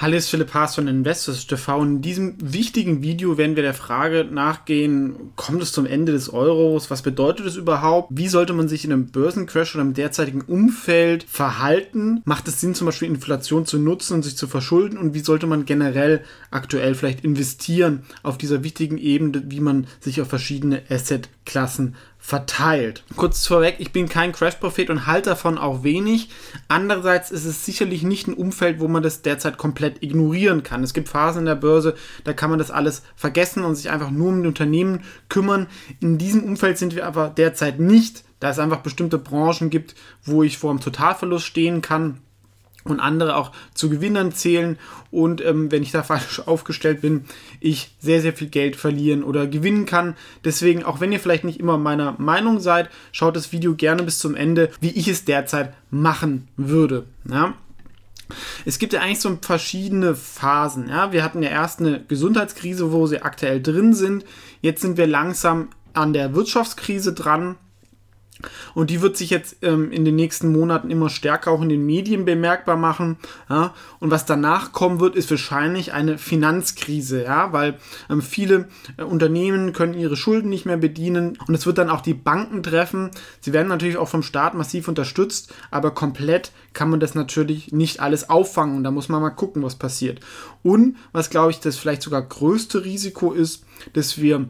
Hallo, ist Philipp Haas von Investors TV. In diesem wichtigen Video werden wir der Frage nachgehen, kommt es zum Ende des Euros? Was bedeutet es überhaupt? Wie sollte man sich in einem Börsencrash oder im derzeitigen Umfeld verhalten? Macht es Sinn, zum Beispiel Inflation zu nutzen und sich zu verschulden? Und wie sollte man generell aktuell vielleicht investieren auf dieser wichtigen Ebene, wie man sich auf verschiedene Assetklassen verteilt. Kurz vorweg, ich bin kein Crash-Prophet und halte davon auch wenig. Andererseits ist es sicherlich nicht ein Umfeld, wo man das derzeit komplett ignorieren kann. Es gibt Phasen in der Börse, da kann man das alles vergessen und sich einfach nur um die Unternehmen kümmern. In diesem Umfeld sind wir aber derzeit nicht, da es einfach bestimmte Branchen gibt, wo ich vor einem Totalverlust stehen kann und andere auch zu Gewinnern zählen und ähm, wenn ich da falsch aufgestellt bin, ich sehr, sehr viel Geld verlieren oder gewinnen kann. Deswegen, auch wenn ihr vielleicht nicht immer meiner Meinung seid, schaut das Video gerne bis zum Ende, wie ich es derzeit machen würde. Ja? Es gibt ja eigentlich so verschiedene Phasen. Ja? Wir hatten ja erst eine Gesundheitskrise, wo sie aktuell drin sind. Jetzt sind wir langsam an der Wirtschaftskrise dran. Und die wird sich jetzt ähm, in den nächsten Monaten immer stärker auch in den Medien bemerkbar machen. Ja? Und was danach kommen wird, ist wahrscheinlich eine Finanzkrise, ja, weil ähm, viele äh, Unternehmen können ihre Schulden nicht mehr bedienen und es wird dann auch die Banken treffen. Sie werden natürlich auch vom Staat massiv unterstützt, aber komplett kann man das natürlich nicht alles auffangen und da muss man mal gucken, was passiert. Und was glaube ich das vielleicht sogar größte Risiko ist, dass wir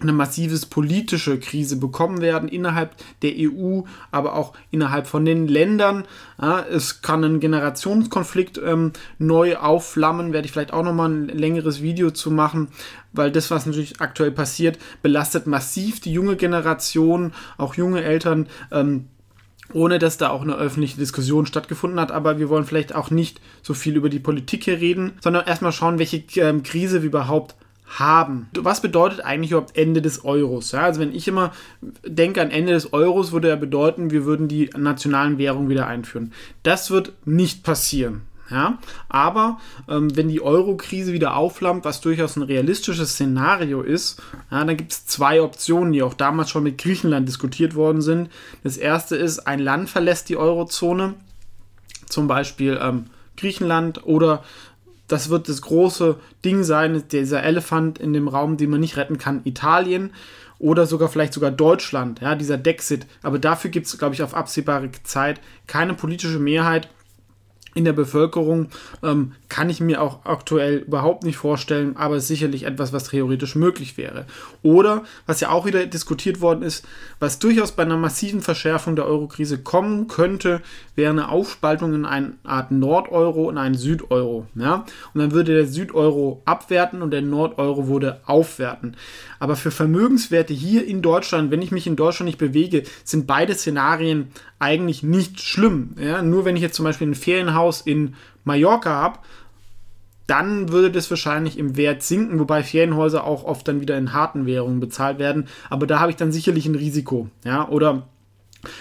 eine massives politische Krise bekommen werden innerhalb der EU, aber auch innerhalb von den Ländern. Ja, es kann ein Generationskonflikt ähm, neu aufflammen, werde ich vielleicht auch nochmal ein längeres Video zu machen, weil das, was natürlich aktuell passiert, belastet massiv die junge Generation, auch junge Eltern. Ähm, ohne dass da auch eine öffentliche Diskussion stattgefunden hat. Aber wir wollen vielleicht auch nicht so viel über die Politik hier reden, sondern erstmal schauen, welche ähm, Krise wir überhaupt haben. Was bedeutet eigentlich überhaupt Ende des Euros? Ja, also wenn ich immer denke an Ende des Euros, würde ja bedeuten, wir würden die nationalen Währungen wieder einführen. Das wird nicht passieren. Ja, aber ähm, wenn die Euro-Krise wieder aufflammt, was durchaus ein realistisches Szenario ist, ja, dann gibt es zwei Optionen, die auch damals schon mit Griechenland diskutiert worden sind. Das erste ist, ein Land verlässt die Eurozone, zum Beispiel ähm, Griechenland oder das wird das große Ding sein, dieser Elefant in dem Raum, den man nicht retten kann, Italien oder sogar vielleicht sogar Deutschland, ja, dieser Dexit. Aber dafür gibt es, glaube ich, auf absehbare Zeit keine politische Mehrheit in der Bevölkerung ähm, kann ich mir auch aktuell überhaupt nicht vorstellen, aber ist sicherlich etwas, was theoretisch möglich wäre. Oder, was ja auch wieder diskutiert worden ist, was durchaus bei einer massiven Verschärfung der Euro-Krise kommen könnte, wäre eine Aufspaltung in eine Art Nord-Euro und einen Süd-Euro. Ja? Und dann würde der Süd-Euro abwerten und der Nord-Euro würde aufwerten. Aber für Vermögenswerte hier in Deutschland, wenn ich mich in Deutschland nicht bewege, sind beide Szenarien eigentlich nicht schlimm. Ja? Nur wenn ich jetzt zum Beispiel ein Ferienhaus in Mallorca habe, dann würde das wahrscheinlich im Wert sinken, wobei Ferienhäuser auch oft dann wieder in harten Währungen bezahlt werden. Aber da habe ich dann sicherlich ein Risiko. Ja? Oder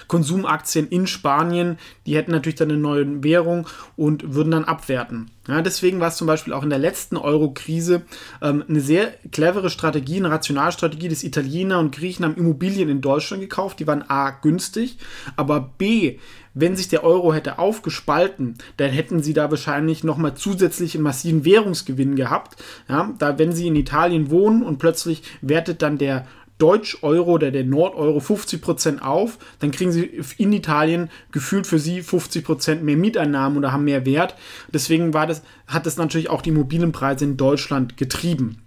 Konsumaktien in Spanien, die hätten natürlich dann eine neue Währung und würden dann abwerten. Ja, deswegen war es zum Beispiel auch in der letzten Euro-Krise ähm, eine sehr clevere Strategie, eine Rationalstrategie, dass Italiener und Griechen haben Immobilien in Deutschland gekauft, die waren A günstig, aber B, wenn sich der Euro hätte aufgespalten, dann hätten sie da wahrscheinlich nochmal zusätzlich einen massiven Währungsgewinn gehabt. Ja, da wenn sie in Italien wohnen und plötzlich wertet dann der Deutsch-Euro oder der Nord-Euro 50% auf, dann kriegen sie in Italien gefühlt für sie 50% mehr Mieteinnahmen oder haben mehr Wert. Deswegen war das, hat das natürlich auch die Immobilienpreise in Deutschland getrieben.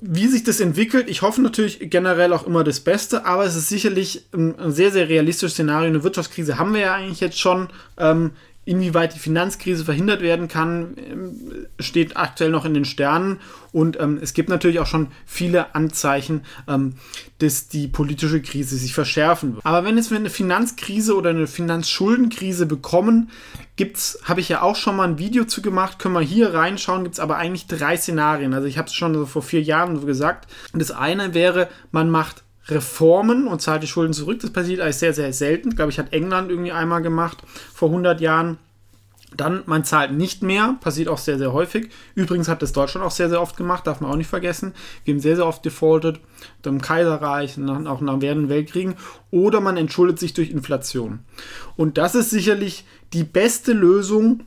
Wie sich das entwickelt, ich hoffe natürlich generell auch immer das Beste, aber es ist sicherlich ein sehr, sehr realistisches Szenario. Eine Wirtschaftskrise haben wir ja eigentlich jetzt schon. Ähm, Inwieweit die Finanzkrise verhindert werden kann, ähm, steht aktuell noch in den Sternen. Und ähm, es gibt natürlich auch schon viele Anzeichen, ähm, dass die politische Krise sich verschärfen wird. Aber wenn es wir eine Finanzkrise oder eine Finanzschuldenkrise bekommen, gibt's, habe ich ja auch schon mal ein Video zu gemacht, können wir hier reinschauen, gibt es aber eigentlich drei Szenarien. Also ich habe es schon so vor vier Jahren so gesagt. Das eine wäre, man macht Reformen und zahlt die Schulden zurück. Das passiert eigentlich sehr, sehr selten. Ich glaube, ich hat England irgendwie einmal gemacht vor 100 Jahren. Dann, man zahlt nicht mehr, passiert auch sehr, sehr häufig. Übrigens hat das Deutschland auch sehr, sehr oft gemacht, darf man auch nicht vergessen. Wir haben sehr, sehr oft defaultet, im Kaiserreich, auch nach während Weltkriegen. Oder man entschuldet sich durch Inflation. Und das ist sicherlich die beste Lösung,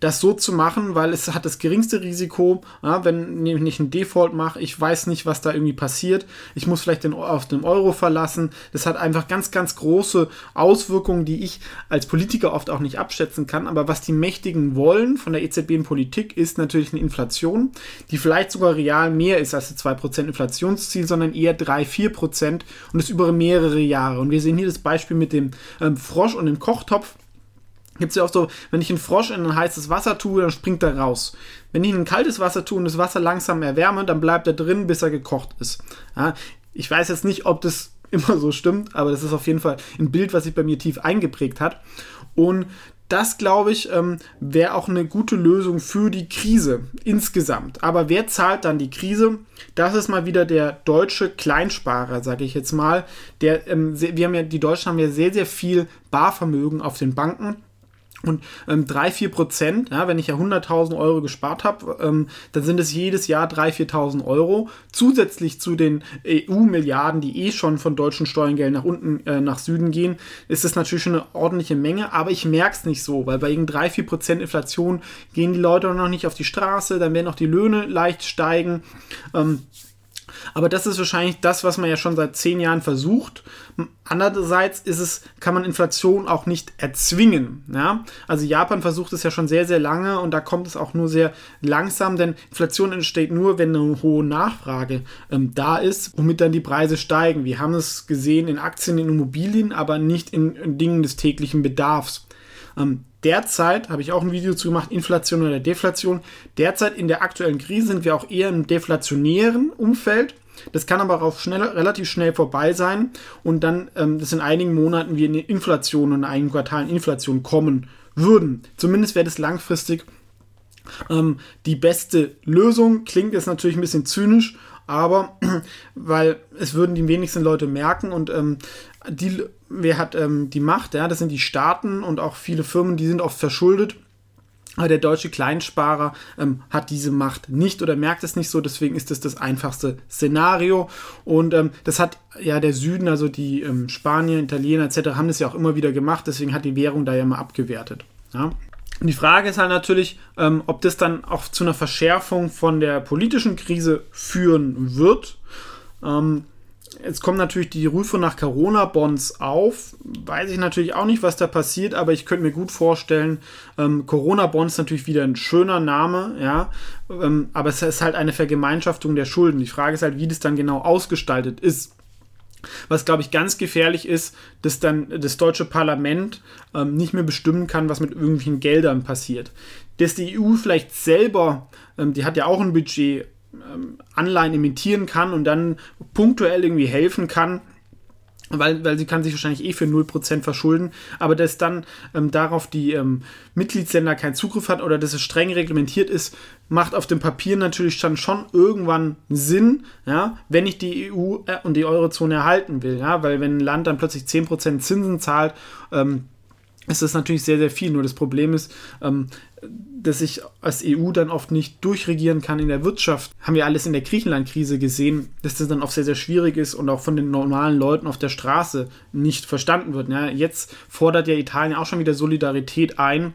das so zu machen, weil es hat das geringste Risiko, ja, wenn ich einen Default mache, ich weiß nicht, was da irgendwie passiert, ich muss vielleicht den, auf den Euro verlassen, das hat einfach ganz, ganz große Auswirkungen, die ich als Politiker oft auch nicht abschätzen kann, aber was die Mächtigen wollen von der EZB in Politik ist natürlich eine Inflation, die vielleicht sogar real mehr ist als das 2% Inflationsziel, sondern eher 3-4% und das über mehrere Jahre. Und wir sehen hier das Beispiel mit dem ähm, Frosch und dem Kochtopf, gibt es ja auch so, wenn ich einen Frosch in ein heißes Wasser tue, dann springt er raus. Wenn ich ihn in kaltes Wasser tue und das Wasser langsam erwärme, dann bleibt er drin, bis er gekocht ist. Ja, ich weiß jetzt nicht, ob das immer so stimmt, aber das ist auf jeden Fall ein Bild, was sich bei mir tief eingeprägt hat. Und das, glaube ich, ähm, wäre auch eine gute Lösung für die Krise insgesamt. Aber wer zahlt dann die Krise? Das ist mal wieder der deutsche Kleinsparer, sage ich jetzt mal. Der, ähm, wir haben ja, die Deutschen haben ja sehr, sehr viel Barvermögen auf den Banken und ähm, 3, 4 Prozent, ja, wenn ich ja 100.000 Euro gespart habe, ähm, dann sind es jedes Jahr 3.000, 4.000 Euro. Zusätzlich zu den EU-Milliarden, die eh schon von deutschen Steuergeldern nach unten, äh, nach Süden gehen, ist es natürlich schon eine ordentliche Menge, aber ich merke es nicht so, weil bei irgend 3, 4 Prozent Inflation gehen die Leute noch nicht auf die Straße, dann werden auch die Löhne leicht steigen. Ähm, aber das ist wahrscheinlich das, was man ja schon seit zehn Jahren versucht. Andererseits ist es, kann man Inflation auch nicht erzwingen. Ja? Also Japan versucht es ja schon sehr, sehr lange und da kommt es auch nur sehr langsam, denn Inflation entsteht nur, wenn eine hohe Nachfrage ähm, da ist, womit dann die Preise steigen. Wir haben es gesehen in Aktien, in Immobilien, aber nicht in, in Dingen des täglichen Bedarfs. Ähm, derzeit, habe ich auch ein Video zu gemacht, Inflation oder Deflation. Derzeit in der aktuellen Krise sind wir auch eher im deflationären Umfeld. Das kann aber auch schnell, relativ schnell vorbei sein und dann, ähm, dass in einigen Monaten wir in Inflation und in einigen Quartalen Inflation kommen würden. Zumindest wäre das langfristig ähm, die beste Lösung. Klingt jetzt natürlich ein bisschen zynisch, aber weil es würden die wenigsten Leute merken und ähm, die, wer hat ähm, die Macht? Ja, das sind die Staaten und auch viele Firmen, die sind oft verschuldet. Aber der deutsche Kleinsparer ähm, hat diese Macht nicht oder merkt es nicht so, deswegen ist es das einfachste Szenario. Und ähm, das hat ja der Süden, also die ähm, Spanier, Italiener etc., haben das ja auch immer wieder gemacht, deswegen hat die Währung da ja mal abgewertet. Ja. Und die Frage ist halt natürlich, ähm, ob das dann auch zu einer Verschärfung von der politischen Krise führen wird. Ähm, Jetzt kommen natürlich die Rufe nach Corona-Bonds auf. Weiß ich natürlich auch nicht, was da passiert, aber ich könnte mir gut vorstellen, ähm, Corona-Bonds natürlich wieder ein schöner Name, ja, ähm, aber es ist halt eine Vergemeinschaftung der Schulden. Die Frage ist halt, wie das dann genau ausgestaltet ist. Was, glaube ich, ganz gefährlich ist, dass dann das deutsche Parlament ähm, nicht mehr bestimmen kann, was mit irgendwelchen Geldern passiert. Dass die EU vielleicht selber, ähm, die hat ja auch ein Budget, Anleihen emittieren kann und dann punktuell irgendwie helfen kann, weil, weil sie kann sich wahrscheinlich eh für 0% verschulden, aber dass dann ähm, darauf die ähm, Mitgliedsländer keinen Zugriff hat oder dass es streng reglementiert ist, macht auf dem Papier natürlich dann schon irgendwann Sinn, ja, wenn ich die EU äh, und die Eurozone erhalten will, ja, weil wenn ein Land dann plötzlich 10% Zinsen zahlt, ähm, ist das natürlich sehr, sehr viel. Nur das Problem ist, ähm, dass ich als EU dann oft nicht durchregieren kann in der Wirtschaft. Haben wir alles in der Griechenland-Krise gesehen, dass das dann oft sehr, sehr schwierig ist und auch von den normalen Leuten auf der Straße nicht verstanden wird. Ja, jetzt fordert ja Italien auch schon wieder Solidarität ein.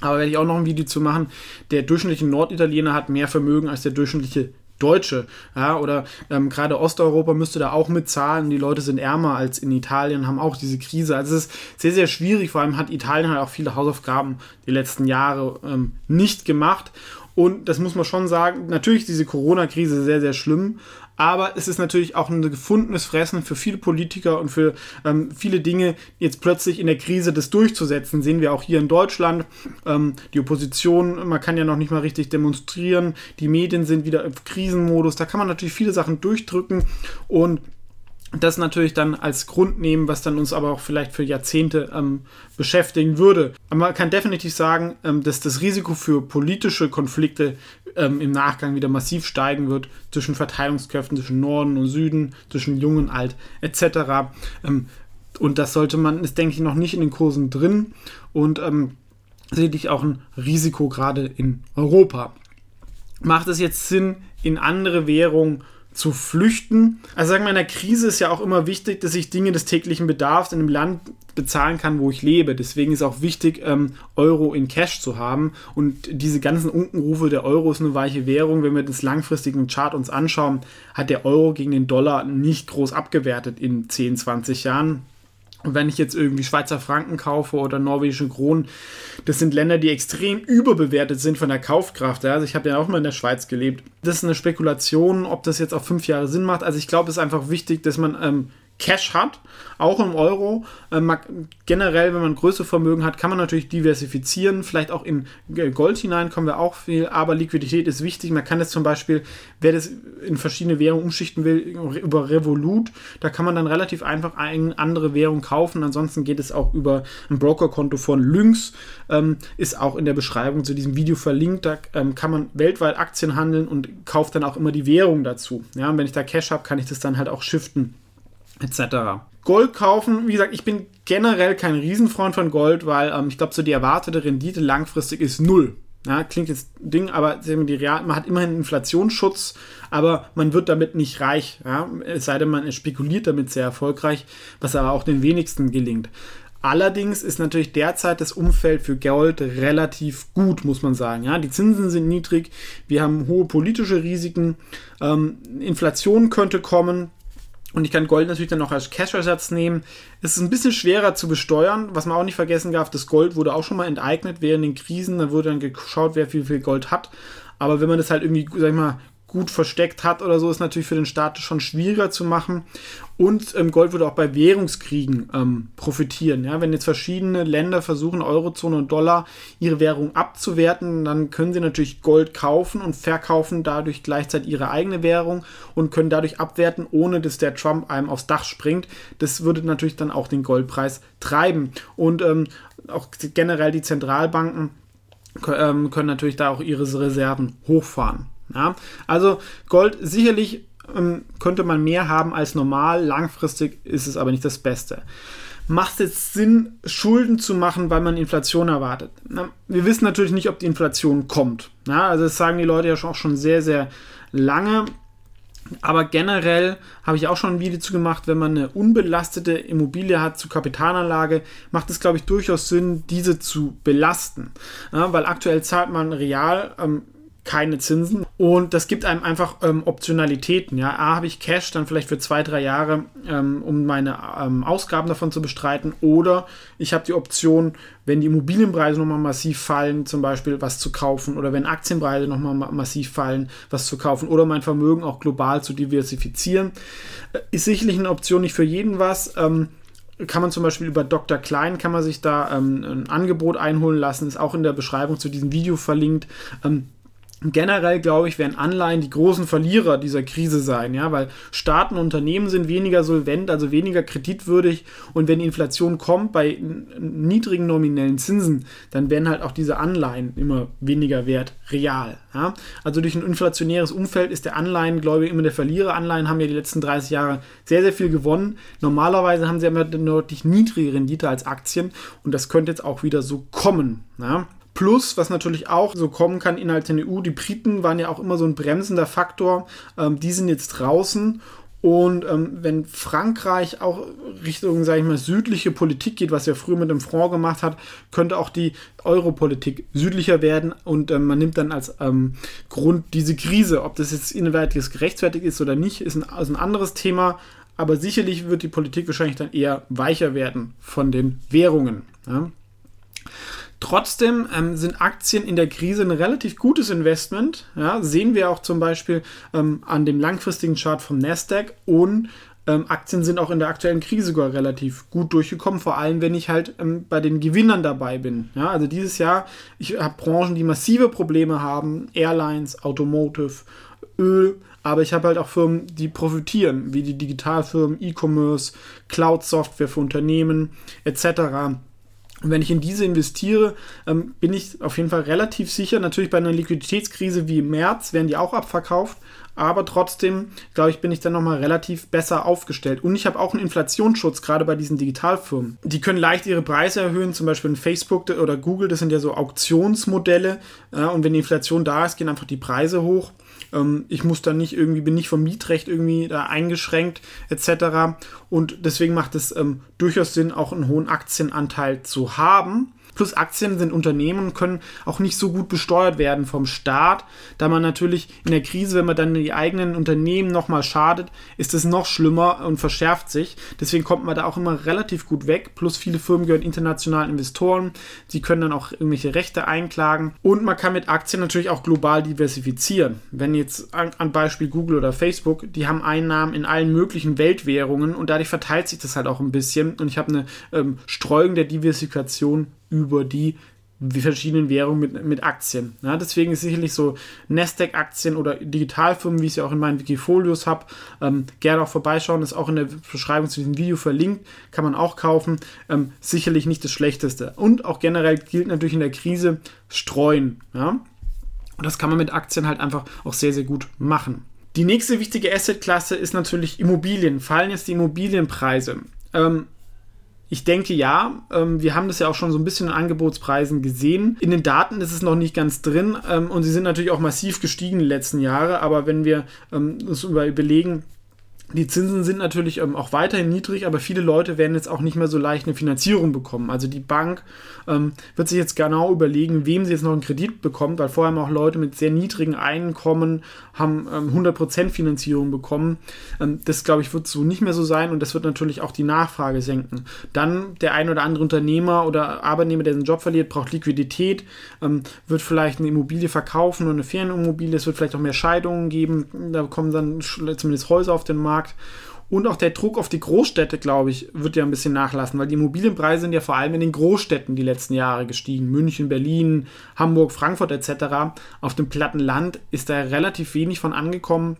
Aber werde ich auch noch ein Video zu machen. Der durchschnittliche Norditaliener hat mehr Vermögen als der durchschnittliche Deutsche. Ja, oder ähm, gerade Osteuropa müsste da auch mitzahlen. Die Leute sind ärmer als in Italien, haben auch diese Krise. Also es ist sehr, sehr schwierig. Vor allem hat Italien halt auch viele Hausaufgaben die letzten Jahre ähm, nicht gemacht. Und das muss man schon sagen, natürlich ist diese Corona-Krise sehr, sehr schlimm, aber es ist natürlich auch ein gefundenes Fressen für viele Politiker und für ähm, viele Dinge, jetzt plötzlich in der Krise das durchzusetzen. Sehen wir auch hier in Deutschland. Ähm, die Opposition, man kann ja noch nicht mal richtig demonstrieren. Die Medien sind wieder im Krisenmodus. Da kann man natürlich viele Sachen durchdrücken und das natürlich dann als Grund nehmen, was dann uns aber auch vielleicht für Jahrzehnte ähm, beschäftigen würde. Aber man kann definitiv sagen, ähm, dass das Risiko für politische Konflikte ähm, im Nachgang wieder massiv steigen wird zwischen Verteilungskräften, zwischen Norden und Süden, zwischen Jung und Alt etc. Ähm, und das sollte man, ist denke ich noch nicht in den Kursen drin und ähm, sicherlich auch ein Risiko gerade in Europa. Macht es jetzt Sinn, in andere Währungen zu flüchten. Also sagen wir, in der Krise ist ja auch immer wichtig, dass ich Dinge des täglichen Bedarfs in einem Land bezahlen kann, wo ich lebe. Deswegen ist auch wichtig, ähm, Euro in Cash zu haben. Und diese ganzen Unkenrufe, der Euro ist eine weiche Währung. Wenn wir das langfristige Chart uns anschauen, hat der Euro gegen den Dollar nicht groß abgewertet in 10, 20 Jahren. Und wenn ich jetzt irgendwie Schweizer Franken kaufe oder norwegische Kronen, das sind Länder, die extrem überbewertet sind von der Kaufkraft. Also ich habe ja auch mal in der Schweiz gelebt. Das ist eine Spekulation, ob das jetzt auf fünf Jahre Sinn macht. Also ich glaube, es ist einfach wichtig, dass man ähm, Cash hat, auch im Euro. Ähm, generell, wenn man größere Vermögen hat, kann man natürlich diversifizieren, vielleicht auch in Gold hinein kommen wir auch viel, aber Liquidität ist wichtig. Man kann das zum Beispiel, wer das in verschiedene Währungen umschichten will, über Revolut, da kann man dann relativ einfach eine andere Währung kaufen. Ansonsten geht es auch über ein Brokerkonto von Lynx, ähm, ist auch in der Beschreibung zu diesem Video verlinkt. Da ähm, kann man weltweit Aktien handeln und kauft dann auch immer die Währung dazu. Ja, und wenn ich da Cash habe, kann ich das dann halt auch shiften etc. Gold kaufen, wie gesagt, ich bin generell kein Riesenfreund von Gold, weil ähm, ich glaube, so die erwartete Rendite langfristig ist null. Ja, klingt jetzt Ding, aber man hat immerhin Inflationsschutz, aber man wird damit nicht reich. Ja? Es sei denn, man spekuliert damit sehr erfolgreich, was aber auch den wenigsten gelingt. Allerdings ist natürlich derzeit das Umfeld für Gold relativ gut, muss man sagen. Ja, die Zinsen sind niedrig, wir haben hohe politische Risiken, ähm, Inflation könnte kommen, und ich kann Gold natürlich dann noch als Cash-Ersatz nehmen. Es ist ein bisschen schwerer zu besteuern. Was man auch nicht vergessen darf, das Gold wurde auch schon mal enteignet während den Krisen. Da wurde dann geschaut, wer wie viel Gold hat. Aber wenn man das halt irgendwie, sag ich mal, gut versteckt hat oder so, ist natürlich für den Staat schon schwieriger zu machen. Und ähm, Gold würde auch bei Währungskriegen ähm, profitieren. Ja? Wenn jetzt verschiedene Länder versuchen, Eurozone und Dollar ihre Währung abzuwerten, dann können sie natürlich Gold kaufen und verkaufen dadurch gleichzeitig ihre eigene Währung und können dadurch abwerten, ohne dass der Trump einem aufs Dach springt. Das würde natürlich dann auch den Goldpreis treiben. Und ähm, auch generell die Zentralbanken ähm, können natürlich da auch ihre Reserven hochfahren. Ja? Also Gold sicherlich ähm, könnte man mehr haben als normal, langfristig ist es aber nicht das Beste. Macht es Sinn, Schulden zu machen, weil man Inflation erwartet? Na, wir wissen natürlich nicht, ob die Inflation kommt. Ja? Also das sagen die Leute ja auch schon sehr, sehr lange. Aber generell habe ich auch schon ein Video zu gemacht, wenn man eine unbelastete Immobilie hat zur Kapitalanlage, macht es, glaube ich, durchaus Sinn, diese zu belasten. Ja, weil aktuell zahlt man real ähm, keine Zinsen und das gibt einem einfach ähm, Optionalitäten. Ja, A habe ich Cash dann vielleicht für zwei, drei Jahre, ähm, um meine ähm, Ausgaben davon zu bestreiten oder ich habe die Option, wenn die Immobilienpreise nochmal massiv fallen, zum Beispiel was zu kaufen oder wenn Aktienpreise nochmal ma massiv fallen, was zu kaufen oder mein Vermögen auch global zu diversifizieren. Äh, ist sicherlich eine Option nicht für jeden was ähm, kann man zum Beispiel über Dr. Klein, kann man sich da ähm, ein Angebot einholen lassen, ist auch in der Beschreibung zu diesem Video verlinkt. Ähm, Generell glaube ich, werden Anleihen die großen Verlierer dieser Krise sein, ja, weil Staaten und Unternehmen sind weniger solvent, also weniger kreditwürdig und wenn Inflation kommt bei niedrigen nominellen Zinsen, dann werden halt auch diese Anleihen immer weniger wert, real. Ja. Also durch ein inflationäres Umfeld ist der Anleihen, glaube ich, immer der Verlierer. Anleihen haben ja die letzten 30 Jahre sehr, sehr viel gewonnen. Normalerweise haben sie immer eine deutlich niedrige Rendite als Aktien und das könnte jetzt auch wieder so kommen. Ja. Plus, was natürlich auch so kommen kann innerhalb der EU, die Briten waren ja auch immer so ein bremsender Faktor. Ähm, die sind jetzt draußen. Und ähm, wenn Frankreich auch Richtung, sage ich mal, südliche Politik geht, was ja früher mit dem Front gemacht hat, könnte auch die Europolitik südlicher werden und ähm, man nimmt dann als ähm, Grund diese Krise. Ob das jetzt innerwärtiges gerechtfertigt ist oder nicht, ist ein, ist ein anderes Thema. Aber sicherlich wird die Politik wahrscheinlich dann eher weicher werden von den Währungen. Ja. Trotzdem ähm, sind Aktien in der Krise ein relativ gutes Investment. Ja, sehen wir auch zum Beispiel ähm, an dem langfristigen Chart vom Nasdaq und ähm, Aktien sind auch in der aktuellen Krise sogar relativ gut durchgekommen, vor allem wenn ich halt ähm, bei den Gewinnern dabei bin. Ja, also dieses Jahr, ich habe Branchen, die massive Probleme haben, Airlines, Automotive, Öl, aber ich habe halt auch Firmen, die profitieren, wie die Digitalfirmen, E-Commerce, Cloud-Software für Unternehmen etc. Und wenn ich in diese investiere, ähm, bin ich auf jeden Fall relativ sicher. Natürlich bei einer Liquiditätskrise wie im März werden die auch abverkauft. Aber trotzdem, glaube ich, bin ich dann nochmal relativ besser aufgestellt. Und ich habe auch einen Inflationsschutz, gerade bei diesen Digitalfirmen. Die können leicht ihre Preise erhöhen, zum Beispiel in Facebook oder Google, das sind ja so Auktionsmodelle. Und wenn die Inflation da ist, gehen einfach die Preise hoch. Ähm, ich muss da nicht irgendwie, bin nicht vom Mietrecht irgendwie da eingeschränkt etc. Und deswegen macht es ähm, durchaus Sinn, auch einen hohen Aktienanteil zu haben. Plus Aktien sind Unternehmen und können auch nicht so gut besteuert werden vom Staat, da man natürlich in der Krise, wenn man dann die eigenen Unternehmen nochmal schadet, ist es noch schlimmer und verschärft sich. Deswegen kommt man da auch immer relativ gut weg. Plus viele Firmen gehören internationalen Investoren. Sie können dann auch irgendwelche Rechte einklagen. Und man kann mit Aktien natürlich auch global diversifizieren. Wenn jetzt an, an Beispiel Google oder Facebook, die haben Einnahmen in allen möglichen Weltwährungen und dadurch verteilt sich das halt auch ein bisschen. Und ich habe eine ähm, Streuung der Diversifikation über die verschiedenen Währungen mit, mit Aktien. Ja, deswegen ist sicherlich so Nasdaq-Aktien oder Digitalfirmen, wie ich sie auch in meinen Wikifolios habe, ähm, gerne auch vorbeischauen. Ist auch in der Beschreibung zu diesem Video verlinkt, kann man auch kaufen. Ähm, sicherlich nicht das Schlechteste. Und auch generell gilt natürlich in der Krise streuen. Ja? Und das kann man mit Aktien halt einfach auch sehr, sehr gut machen. Die nächste wichtige Assetklasse ist natürlich Immobilien. Fallen jetzt die Immobilienpreise? Ähm, ich denke ja, ähm, wir haben das ja auch schon so ein bisschen in Angebotspreisen gesehen. In den Daten ist es noch nicht ganz drin ähm, und sie sind natürlich auch massiv gestiegen in den letzten Jahren. Aber wenn wir ähm, uns überlegen, die Zinsen sind natürlich ähm, auch weiterhin niedrig, aber viele Leute werden jetzt auch nicht mehr so leicht eine Finanzierung bekommen. Also die Bank ähm, wird sich jetzt genau überlegen, wem sie jetzt noch einen Kredit bekommt, weil vorher haben auch Leute mit sehr niedrigen Einkommen haben ähm, 100% Finanzierung bekommen. Ähm, das, glaube ich, wird so nicht mehr so sein und das wird natürlich auch die Nachfrage senken. Dann der ein oder andere Unternehmer oder Arbeitnehmer, der seinen Job verliert, braucht Liquidität, ähm, wird vielleicht eine Immobilie verkaufen oder eine Ferienimmobilie. Es wird vielleicht auch mehr Scheidungen geben. Da kommen dann zumindest Häuser auf den Markt. Markt. Und auch der Druck auf die Großstädte, glaube ich, wird ja ein bisschen nachlassen, weil die Immobilienpreise sind ja vor allem in den Großstädten die letzten Jahre gestiegen. München, Berlin, Hamburg, Frankfurt etc. Auf dem platten Land ist da relativ wenig von angekommen.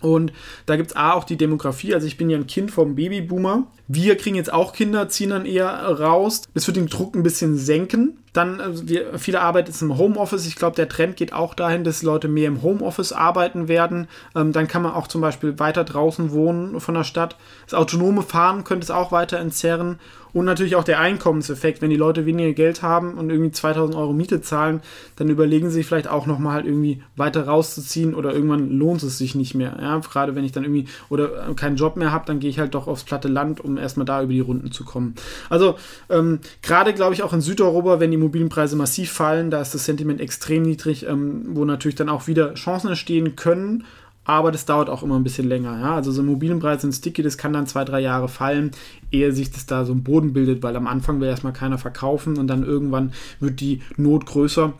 Und da gibt es auch die Demografie. Also ich bin ja ein Kind vom Babyboomer. Wir kriegen jetzt auch Kinder, ziehen dann eher raus. Das wird den Druck ein bisschen senken. Dann, also wir, viele arbeiten jetzt im Homeoffice. Ich glaube, der Trend geht auch dahin, dass Leute mehr im Homeoffice arbeiten werden. Ähm, dann kann man auch zum Beispiel weiter draußen wohnen von der Stadt. Das autonome Fahren könnte es auch weiter entzerren. Und natürlich auch der Einkommenseffekt. Wenn die Leute weniger Geld haben und irgendwie 2000 Euro Miete zahlen, dann überlegen sie sich vielleicht auch nochmal halt irgendwie weiter rauszuziehen oder irgendwann lohnt es sich nicht mehr. Ja, gerade wenn ich dann irgendwie oder keinen Job mehr habe, dann gehe ich halt doch aufs platte Land, um erstmal da über die Runden zu kommen. Also ähm, gerade glaube ich auch in Südeuropa, wenn die Immobilienpreise massiv fallen, da ist das Sentiment extrem niedrig, ähm, wo natürlich dann auch wieder Chancen entstehen können. Aber das dauert auch immer ein bisschen länger. Ja? Also so Immobilienpreise sind sticky, das kann dann zwei, drei Jahre fallen, ehe sich das da so ein Boden bildet, weil am Anfang will erstmal keiner verkaufen und dann irgendwann wird die Not größer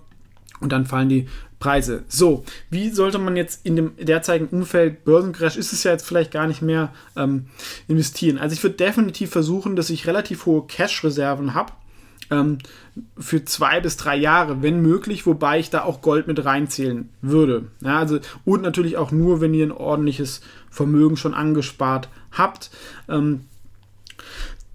und dann fallen die Preise. So, wie sollte man jetzt in dem derzeitigen Umfeld Börsencrash, ist es ja jetzt vielleicht gar nicht mehr ähm, investieren? Also ich würde definitiv versuchen, dass ich relativ hohe Cash-Reserven habe ähm, für zwei bis drei Jahre, wenn möglich, wobei ich da auch Gold mit reinzählen würde. Ja, also, und natürlich auch nur, wenn ihr ein ordentliches Vermögen schon angespart habt. Ähm,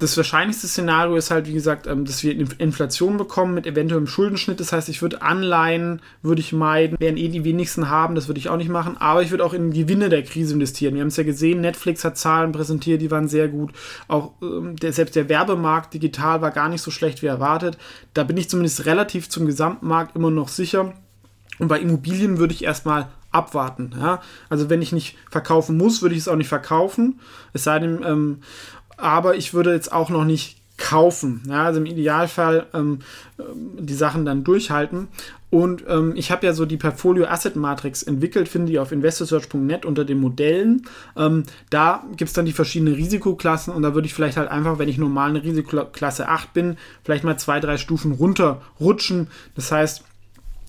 das wahrscheinlichste Szenario ist halt, wie gesagt, ähm, dass wir Inflation bekommen mit eventuellem Schuldenschnitt. Das heißt, ich würde Anleihen, würde ich meiden, werden eh die wenigsten haben, das würde ich auch nicht machen. Aber ich würde auch in Gewinne der Krise investieren. Wir haben es ja gesehen, Netflix hat Zahlen präsentiert, die waren sehr gut. Auch ähm, der, selbst der Werbemarkt digital war gar nicht so schlecht wie erwartet. Da bin ich zumindest relativ zum Gesamtmarkt immer noch sicher. Und bei Immobilien würde ich erstmal abwarten. Ja? Also wenn ich nicht verkaufen muss, würde ich es auch nicht verkaufen. Es sei denn, ähm, aber ich würde jetzt auch noch nicht kaufen. Ja, also im Idealfall ähm, ähm, die Sachen dann durchhalten. Und ähm, ich habe ja so die Portfolio Asset Matrix entwickelt, finde ich auf investorsearch.net unter den Modellen. Ähm, da gibt es dann die verschiedenen Risikoklassen und da würde ich vielleicht halt einfach, wenn ich normal eine Risikoklasse 8 bin, vielleicht mal zwei, drei Stufen runterrutschen. Das heißt,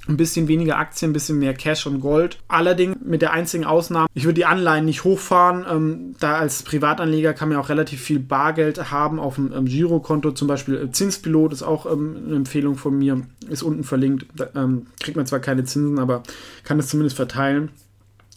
ein bisschen weniger Aktien, ein bisschen mehr Cash und Gold. Allerdings mit der einzigen Ausnahme, ich würde die Anleihen nicht hochfahren. Ähm, da als Privatanleger kann man auch relativ viel Bargeld haben auf dem ähm, Girokonto. Zum Beispiel äh, Zinspilot ist auch ähm, eine Empfehlung von mir, ist unten verlinkt. Da, ähm, kriegt man zwar keine Zinsen, aber kann es zumindest verteilen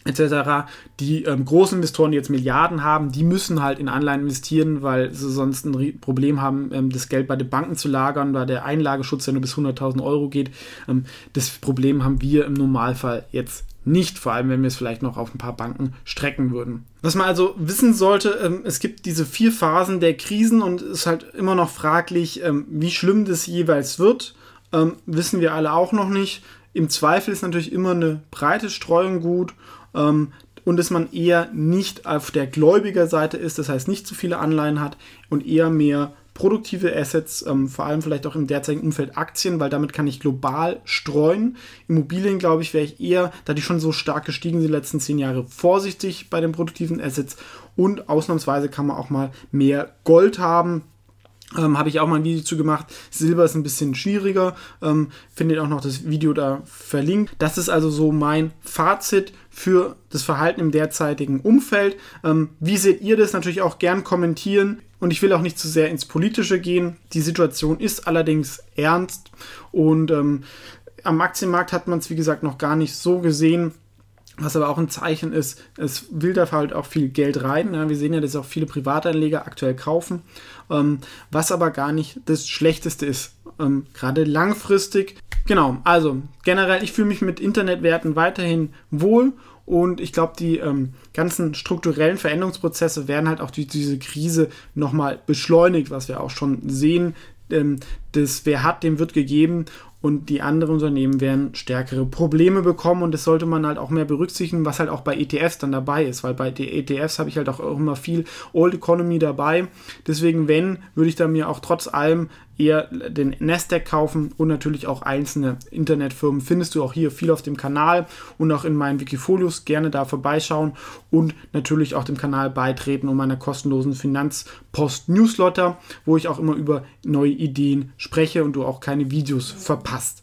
etc. Die ähm, großen Investoren, die jetzt Milliarden haben, die müssen halt in Anleihen investieren, weil sie sonst ein Problem haben, ähm, das Geld bei den Banken zu lagern, weil der Einlageschutz ja nur bis 100.000 Euro geht. Ähm, das Problem haben wir im Normalfall jetzt nicht, vor allem wenn wir es vielleicht noch auf ein paar Banken strecken würden. Was man also wissen sollte, ähm, es gibt diese vier Phasen der Krisen und es ist halt immer noch fraglich, ähm, wie schlimm das jeweils wird. Ähm, wissen wir alle auch noch nicht Im Zweifel ist natürlich immer eine breite Streuung gut. Ähm, und dass man eher nicht auf der Gläubigerseite ist, das heißt nicht zu viele Anleihen hat und eher mehr produktive Assets, ähm, vor allem vielleicht auch im derzeitigen Umfeld Aktien, weil damit kann ich global streuen. Immobilien, glaube ich, wäre ich eher, da die schon so stark gestiegen sind die letzten zehn Jahre, vorsichtig bei den produktiven Assets und ausnahmsweise kann man auch mal mehr Gold haben. Ähm, Habe ich auch mal ein Video zu gemacht. Silber ist ein bisschen schwieriger. Ähm, findet auch noch das Video da verlinkt. Das ist also so mein Fazit für das Verhalten im derzeitigen Umfeld. Ähm, wie seht ihr das? Natürlich auch gern kommentieren. Und ich will auch nicht zu sehr ins Politische gehen. Die Situation ist allerdings ernst. Und ähm, am Aktienmarkt hat man es, wie gesagt, noch gar nicht so gesehen. Was aber auch ein Zeichen ist, es will da halt auch viel Geld rein. Ja, wir sehen ja, dass auch viele Privatanleger aktuell kaufen, ähm, was aber gar nicht das Schlechteste ist, ähm, gerade langfristig. Genau, also generell, ich fühle mich mit Internetwerten weiterhin wohl und ich glaube, die ähm, ganzen strukturellen Veränderungsprozesse werden halt auch durch diese Krise nochmal beschleunigt, was wir auch schon sehen. Ähm, das Wer hat, dem wird gegeben und die anderen Unternehmen werden stärkere Probleme bekommen und das sollte man halt auch mehr berücksichtigen, was halt auch bei ETFs dann dabei ist, weil bei ETFs habe ich halt auch immer viel Old Economy dabei. Deswegen, wenn, würde ich da mir auch trotz allem eher den Nasdaq kaufen und natürlich auch einzelne Internetfirmen findest du auch hier viel auf dem Kanal und auch in meinen Wikifolios gerne da vorbeischauen und natürlich auch dem Kanal beitreten um meiner kostenlosen Finanzpost Newsletter, wo ich auch immer über neue Ideen spreche und du auch keine Videos verpasst.